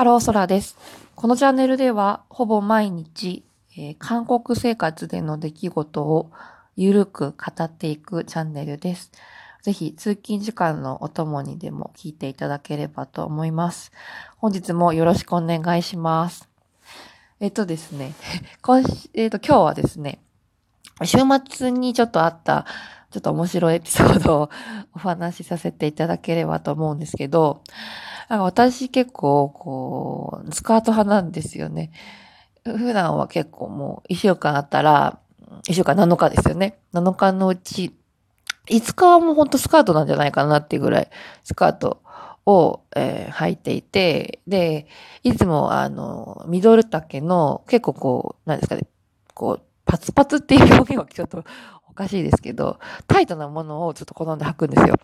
ハローソラです。このチャンネルでは、ほぼ毎日、えー、韓国生活での出来事をゆるく語っていくチャンネルです。ぜひ、通勤時間のお供にでも聞いていただければと思います。本日もよろしくお願いします。えっとですね、今えっと、今日はですね、週末にちょっとあった、ちょっと面白いエピソードを お話しさせていただければと思うんですけど、私結構、こう、スカート派なんですよね。普段は結構もう一週間あったら、一週間7日ですよね。7日のうち、5日はもうほんとスカートなんじゃないかなっていうぐらい、スカートを、えー、履いていて、で、いつもあの、ミドル丈の結構こう、なんですかね、こう、パツパツっていう表現はちょっとおかしいですけど、タイトなものをちょっと好んで履くんですよ。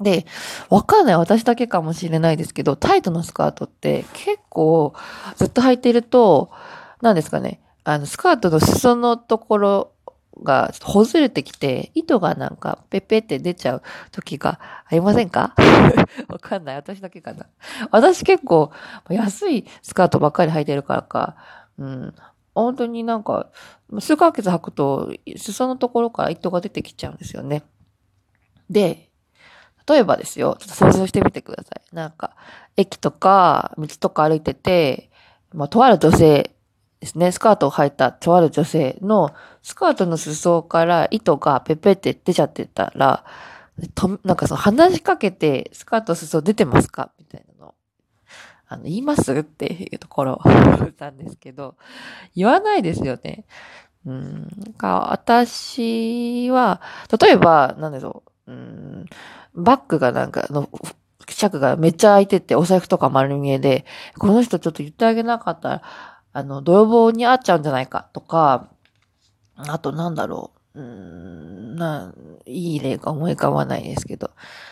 で、わかんない私だけかもしれないですけど、タイトなスカートって結構ずっと履いていると、何ですかね、あの、スカートの裾のところがちょっとほずれてきて、糸がなんかペペって出ちゃう時がありませんか？わかんない。私だけかな。私結構安いスカートばっかり履いてるからか、うん。本当になんか、数ヶ月履くと、裾のところから糸が出てきちゃうんですよね。で、例えばですよ、ちょっと想像してみてください。なんか、駅とか、道とか歩いてて、まあ、とある女性ですね、スカートを履いたとある女性の、スカートの裾から糸がペペって出ちゃってたら、と、なんかその話しかけて、スカート裾出てますか？みたいなの。あの、言います？っていうところな んですけど、言わないですよね。うん。か、私は、例えば、なんでしょう。うん。バッグがなんか、の、尺がめっちゃ開いてて、お財布とか丸見えで、この人ちょっと言ってあげなかったら、あの、泥棒に会っちゃうんじゃないかとか、あとなんだろう、うん、な、いい例が思い浮かばないですけど、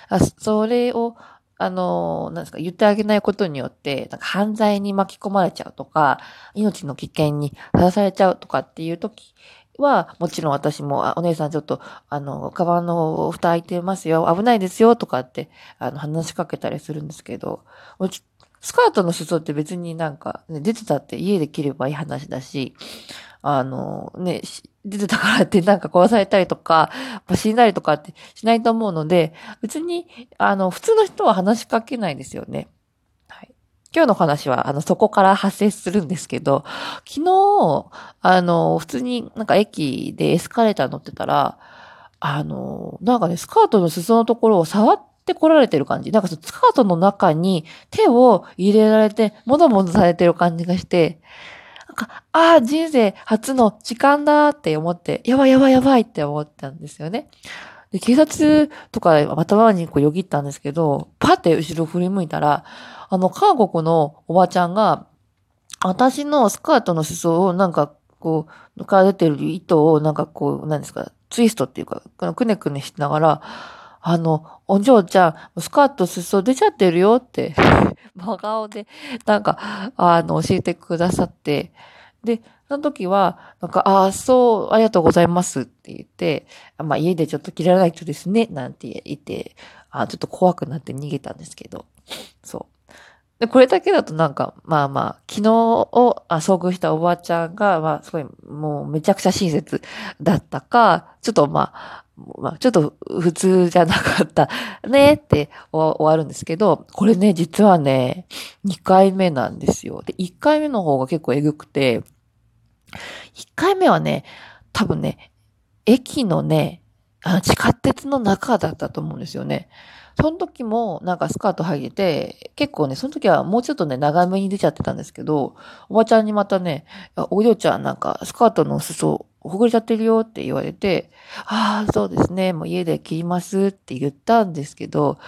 あそれを、あの、なんですか、言ってあげないことによって、なんか犯罪に巻き込まれちゃうとか、命の危険にさらされちゃうとかっていう時は、もちろん私も、お姉さんちょっと、あの、カバンの蓋開いてますよ、危ないですよ、とかって、あの、話しかけたりするんですけど、スカートの裾って別になんか、ね、出てたって家で着ればいい話だし、あの、ね、出てたからってなんか壊されたりとか、死んだりとかってしないと思うので、別に、あの、普通の人は話しかけないですよね。はい今日の話は、あの、そこから発生するんですけど、昨日、あの、普通になんか駅でエスカレーター乗ってたら、あの、なんかね、スカートの裾のところを触ってこられてる感じ。なんかそのスカートの中に手を入れられて、もどもどされてる感じがして、なんか、ああ、人生初の時間だって思って、やばいやばいやばいって思ったんですよね。で、警察とか頭にこうよぎったんですけど、パって後ろ振り向いたら、あの、韓国のおばちゃんが、私のスカートの裾をなんか、こう、抜かれてる糸をなんかこう、何ですか、ツイストっていうか、くねくねしながら、あの、お嬢ちゃん、スカート裾出ちゃってるよって 真顔で、なんか、あの、教えてくださって、で、その時は、なんか、ああ、そう、ありがとうございますって言って、まあ家でちょっと切らないとですね、なんて言って、あちょっと怖くなって逃げたんですけど、そう。で、これだけだとなんか、まあまあ、昨日をあ遭遇したおばあちゃんが、まあ、すごい、もうめちゃくちゃ親切だったか、ちょっとまあ、まあ、ちょっと普通じゃなかったねって終わるんですけど、これね、実はね、2回目なんですよ。で、1回目の方が結構えぐくて、1回目はね、多分ね、駅のね、あ地下鉄の中だったと思うんですよね。その時もなんかスカート履いて、結構ね、その時はもうちょっとね、長めに出ちゃってたんですけど、おばちゃんにまたね、お嬢ちゃんなんかスカートの裾ほぐれちゃってるよって言われて、ああ、そうですね、もう家で切りますって言ったんですけど、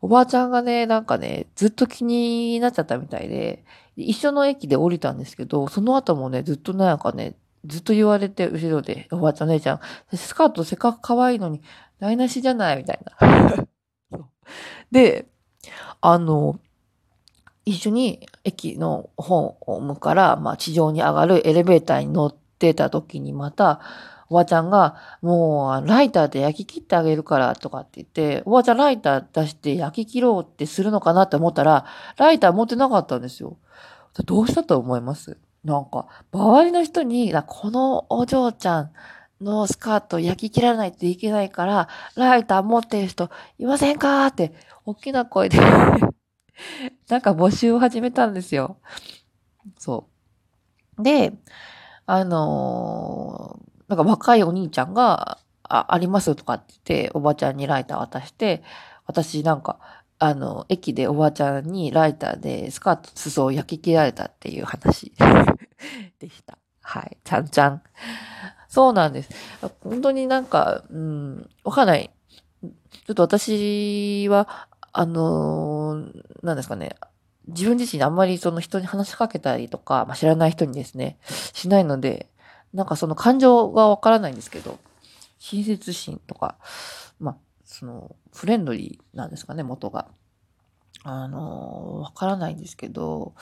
おばあちゃんがね、なんかね、ずっと気になっちゃったみたいで、一緒の駅で降りたんですけど、その後もね、ずっとなんかね、ずっと言われて、後ろで、おばあちゃん姉ちゃん、スカートせっかく可愛いのに、台無しじゃないみたいな。で、あの、一緒に駅のホームから、まあ、地上に上がるエレベーターに乗ってた時にまた、おばちゃんが、もう、ライターで焼き切ってあげるからとかって言って、おばちゃんライター出して焼き切ろうってするのかなって思ったら、ライター持ってなかったんですよ。どうしたと思います？なんか、周りの人に、このお嬢ちゃんのスカート焼き切らないといけないから、ライター持ってる人いませんか？って、大きな声で なんか募集を始めたんですよ。そう。で、あのー、なんか若いお兄ちゃんが、あ、ありますとかって言って、おばちゃんにライター渡して、私なんか、あの、駅でおばあちゃんにライターでスカート裾を焼き切られたっていう話 でした。はい。ちゃんちゃん。そうなんです。本当になんか、うん、わかんない。ちょっと私は、あのー、なんですかね。自分自身あんまりその人に話しかけたりとか、まあ、知らない人にですね、しないので、なんかその感情がわからないんですけど、親切心とか、まあ、その、フレンドリーなんですかね、元が。あの、わからないんですけど、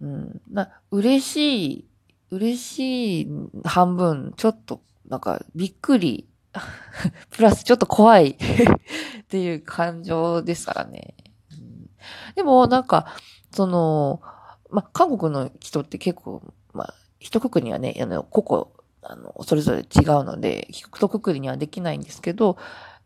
うん、な、嬉しい、嬉しい半分、ちょっと、なんか、びっくり、プラスちょっと怖い っていう感情ですからね。うん、でも、なんか、その、まあ、韓国の人って結構、まあ、一括りにはね、あの、個々、あの、それぞれ違うので、一括りにはできないんですけど、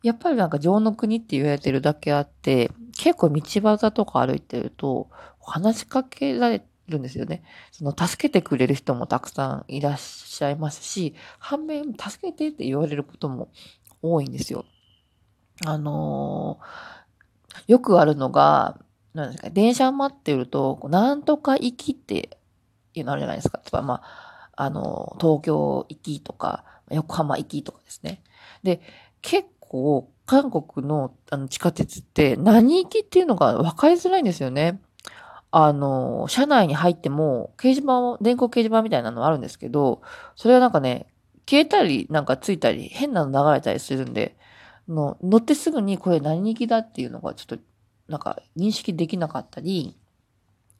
やっぱりなんか情の国って言われてるだけあって、結構道端とか歩いてると、話しかけられるんですよね。その、助けてくれる人もたくさんいらっしゃいますし、反面、助けてって言われることも多いんですよ。あのー、よくあるのが、なんですか、電車待ってると、なんとか行きっていうのあるじゃないですか。例えば、まあ、あの、東京行きとか、横浜行きとかですね。で、結構、韓国のあの地下鉄って何行きっていうのが分かりづらいんですよね。あの、車内に入っても、掲示板を、電光掲示板みたいなのあるんですけど、それはなんかね、消えたり、なんかついたり、変なの流れたりするんで、の乗ってすぐにこれ何行きだっていうのがちょっと、なんか認識できなかったり、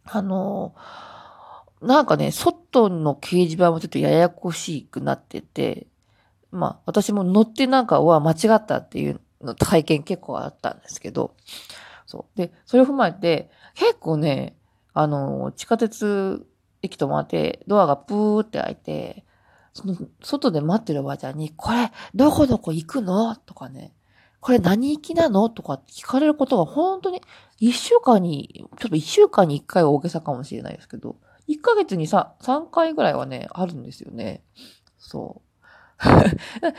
あの、なんかね、外の掲示板もちょっとややこしくなってて、まあ、私も乗ってなんかは間違ったっていうの体験結構あったんですけど、そう。で、それを踏まえて、結構ね、あの、地下鉄駅止まって、ドアがプーって開いて、その、外で待ってるおばあちゃんに、これ、どこどこ行くの？とかね、これ何行きなの？とかって聞かれることが本当に、一週間に、ちょっと一週間に一回は大げさかもしれないですけど、一ヶ月にさ、三回ぐらいはね、あるんですよね。そう。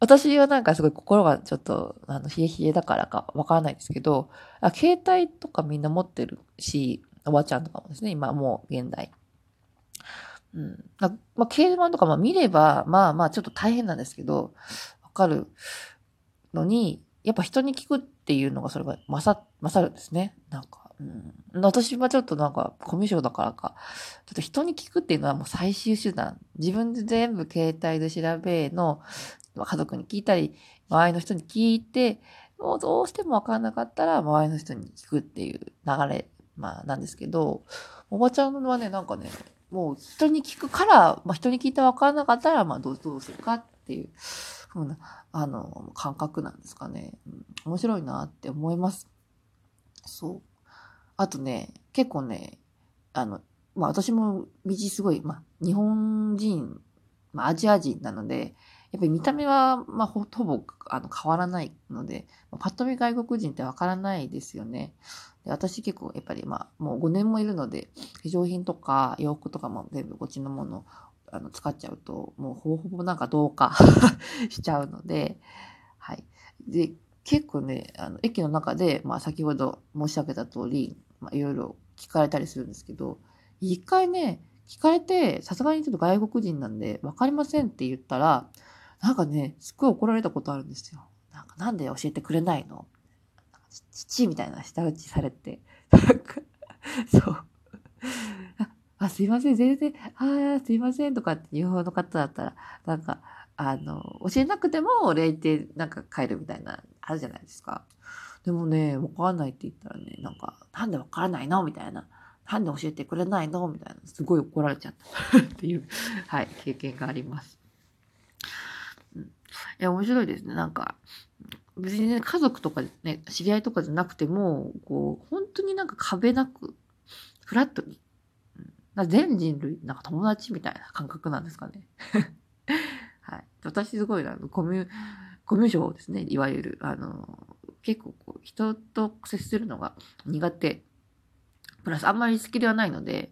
私はなんかすごい心がちょっと、あの、冷え冷えだからかわからないですけど、あ携帯とかみんな持ってるし、おばちゃんとかもですね、今もう現代。うん。まあ、掲示板とかまあ見れば、まあまあちょっと大変なんですけど、わかるのに、やっぱ人に聞くっていうのがそれが勝、勝るんですね。なんか。うん、私はちょっとなんか、コミュ障だからか、ちょっと人に聞くっていうのはもう最終手段。自分で全部携帯で調べの、家族に聞いたり、周りの人に聞いて、もうどうしてもわからなかったら、周りの人に聞くっていう流れ、まあなんですけど、おばちゃんはね、なんかね、もう人に聞くから、まあ人に聞いてわからなかったら、まあどうどうするかっていう、ふうな、あの、感覚なんですかね。うん、面白いなって思います。そう。あとね、結構ね、あの、まあ私も道すごい、まあ日本人、まあアジア人なので、やっぱり見た目は、まあほぼあの変わらないので、パッと見外国人ってわからないですよね。で私結構やっぱりまあもう5年もいるので、化粧品とか洋服とかも全部こっちのものあの使っちゃうと、もうほぼほぼなんか同化 しちゃうので、はい。で、結構ね、あの駅の中で、まあ先ほど申し上げた通り、まあ、いろいろ聞かれたりするんですけど、一回ね、聞かれて、さすがにちょっと外国人なんで、わかりませんって言ったら、なんかね、すっごい怒られたことあるんですよ。なんか、なんで教えてくれないの？父みたいな舌打ちされて。なんか、そう。あ、すいません、全然、ああ、すいませんとかって日本の方だったら、なんか、あの、教えなくても礼言ってなんか帰るみたいな、あるじゃないですか。でもね、わかんないって言ったらね、なんか、なんでわからないのみたいな。なんで教えてくれないのみたいな。すごい怒られちゃった っていう、はい、経験があります。うん、いや、面白いですね。なんか、別にね、家族とかね、知り合いとかじゃなくても、こう、本当になんか壁なく、フラットに、うん、全人類、なんか友達みたいな感覚なんですかね。はい。私すごいな、コミュ、コミュ障ですね、いわゆる。あの、結構こう、人と接するのが苦手。プラスあんまり好きではないので、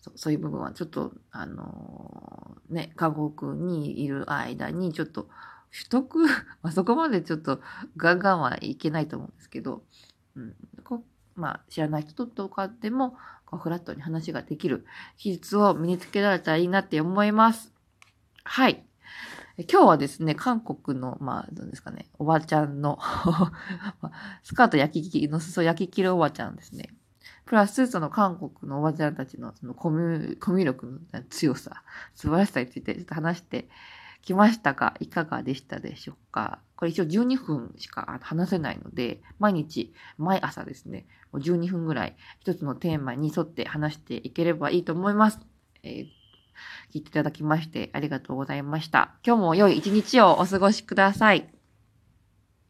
そそういう部分はちょっと、あのー、ね、韓国にいる間にちょっと取得、まあ、そこまでちょっとガンガンはいけないと思うんですけど、うん、こまあ、知らない人とかでも、こうフラットに話ができる技術を身につけられたらいいなって思います。はい。今日はですね、韓国の、まあ、どうですかね、おばちゃんの スカート焼き切りの裾焼き切るおばちゃんですね。プラス、その韓国のおばちゃんたちのそのコミュコミュ力の強さ、素晴らしさについてちょっと話してきましたが、いかがでしたでしょうかこれ一応12分しか話せないので、毎日、毎朝ですね、12分ぐらい一つのテーマに沿って話していければいいと思います。えー、聞いていただきましてありがとうございました。今日も良い一日をお過ごしください。